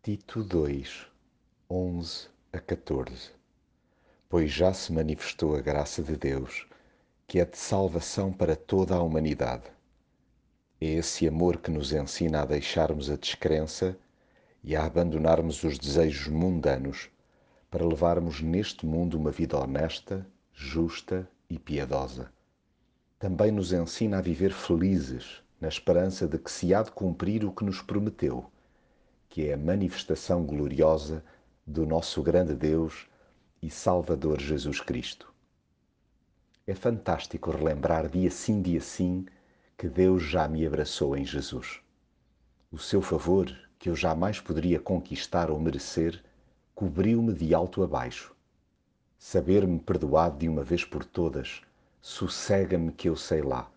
Tito 2, 11 a 14 Pois já se manifestou a graça de Deus, que é de salvação para toda a humanidade. É esse amor que nos ensina a deixarmos a descrença e a abandonarmos os desejos mundanos para levarmos neste mundo uma vida honesta, justa e piedosa. Também nos ensina a viver felizes na esperança de que se há de cumprir o que nos prometeu, que é a manifestação gloriosa do nosso grande Deus e Salvador Jesus Cristo. É fantástico relembrar dia sim, dia sim, que Deus já me abraçou em Jesus. O seu favor, que eu jamais poderia conquistar ou merecer, cobriu-me de alto a baixo. Saber-me perdoado de uma vez por todas, sossega-me que eu sei lá.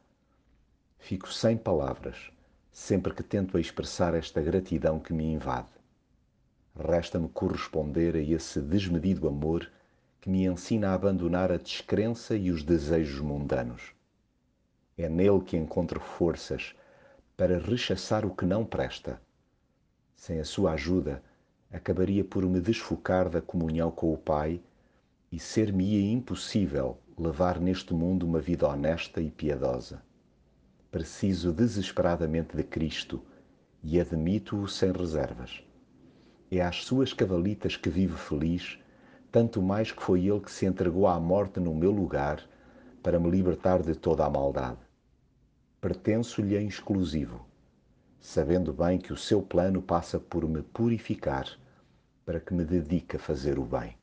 Fico sem palavras sempre que tento expressar esta gratidão que me invade. Resta-me corresponder a esse desmedido amor que me ensina a abandonar a descrença e os desejos mundanos. É nele que encontro forças para rechaçar o que não presta. Sem a sua ajuda, acabaria por me desfocar da comunhão com o Pai e ser-me-ia impossível levar neste mundo uma vida honesta e piedosa. Preciso desesperadamente de Cristo e admito-o sem reservas. É às suas cavalitas que vivo feliz, tanto mais que foi ele que se entregou à morte no meu lugar para me libertar de toda a maldade. Pertenço-lhe em exclusivo, sabendo bem que o seu plano passa por me purificar para que me dedique a fazer o bem.